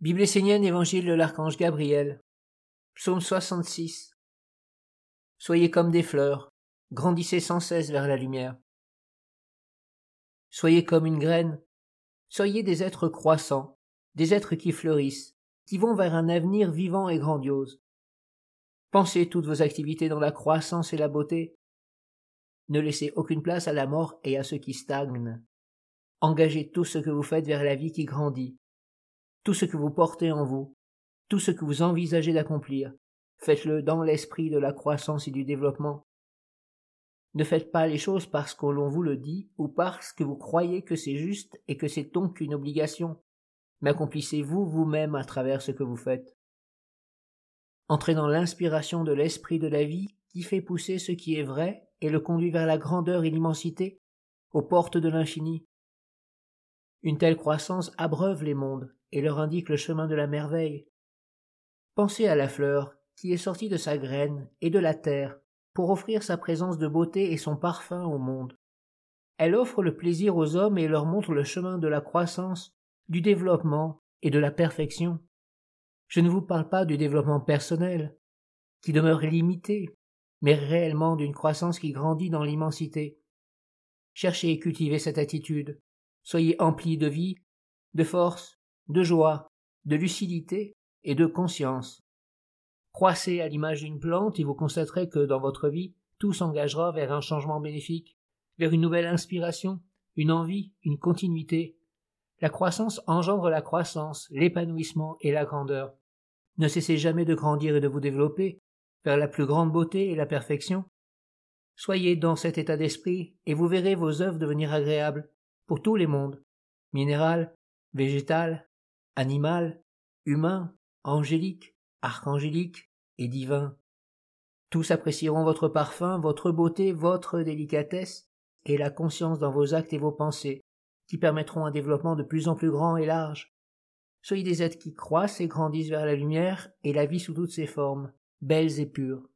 Bible essénienne, Évangile de l'archange Gabriel. Psaume 66. Soyez comme des fleurs, grandissez sans cesse vers la lumière. Soyez comme une graine, soyez des êtres croissants, des êtres qui fleurissent, qui vont vers un avenir vivant et grandiose. Pensez toutes vos activités dans la croissance et la beauté. Ne laissez aucune place à la mort et à ceux qui stagnent. Engagez tout ce que vous faites vers la vie qui grandit, tout ce que vous portez en vous, tout ce que vous envisagez d'accomplir, faites-le dans l'esprit de la croissance et du développement. Ne faites pas les choses parce que l'on vous le dit ou parce que vous croyez que c'est juste et que c'est donc une obligation, mais accomplissez-vous vous-même à travers ce que vous faites. Entrez dans l'inspiration de l'esprit de la vie qui fait pousser ce qui est vrai et le conduit vers la grandeur et l'immensité, aux portes de l'infini. Une telle croissance abreuve les mondes, et leur indique le chemin de la merveille. Pensez à la fleur qui est sortie de sa graine et de la terre pour offrir sa présence de beauté et son parfum au monde. Elle offre le plaisir aux hommes et leur montre le chemin de la croissance, du développement et de la perfection. Je ne vous parle pas du développement personnel, qui demeure limité, mais réellement d'une croissance qui grandit dans l'immensité. Cherchez et cultivez cette attitude. Soyez emplis de vie, de force, de joie, de lucidité et de conscience. Croissez à l'image d'une plante et vous constaterez que dans votre vie, tout s'engagera vers un changement bénéfique, vers une nouvelle inspiration, une envie, une continuité. La croissance engendre la croissance, l'épanouissement et la grandeur. Ne cessez jamais de grandir et de vous développer vers la plus grande beauté et la perfection. Soyez dans cet état d'esprit et vous verrez vos œuvres devenir agréables pour tous les mondes, minéral, végétal, animal, humain, angélique, archangélique et divin. Tous apprécieront votre parfum, votre beauté, votre délicatesse, et la conscience dans vos actes et vos pensées, qui permettront un développement de plus en plus grand et large. Soyez des êtres qui croissent et grandissent vers la lumière et la vie sous toutes ses formes, belles et pures.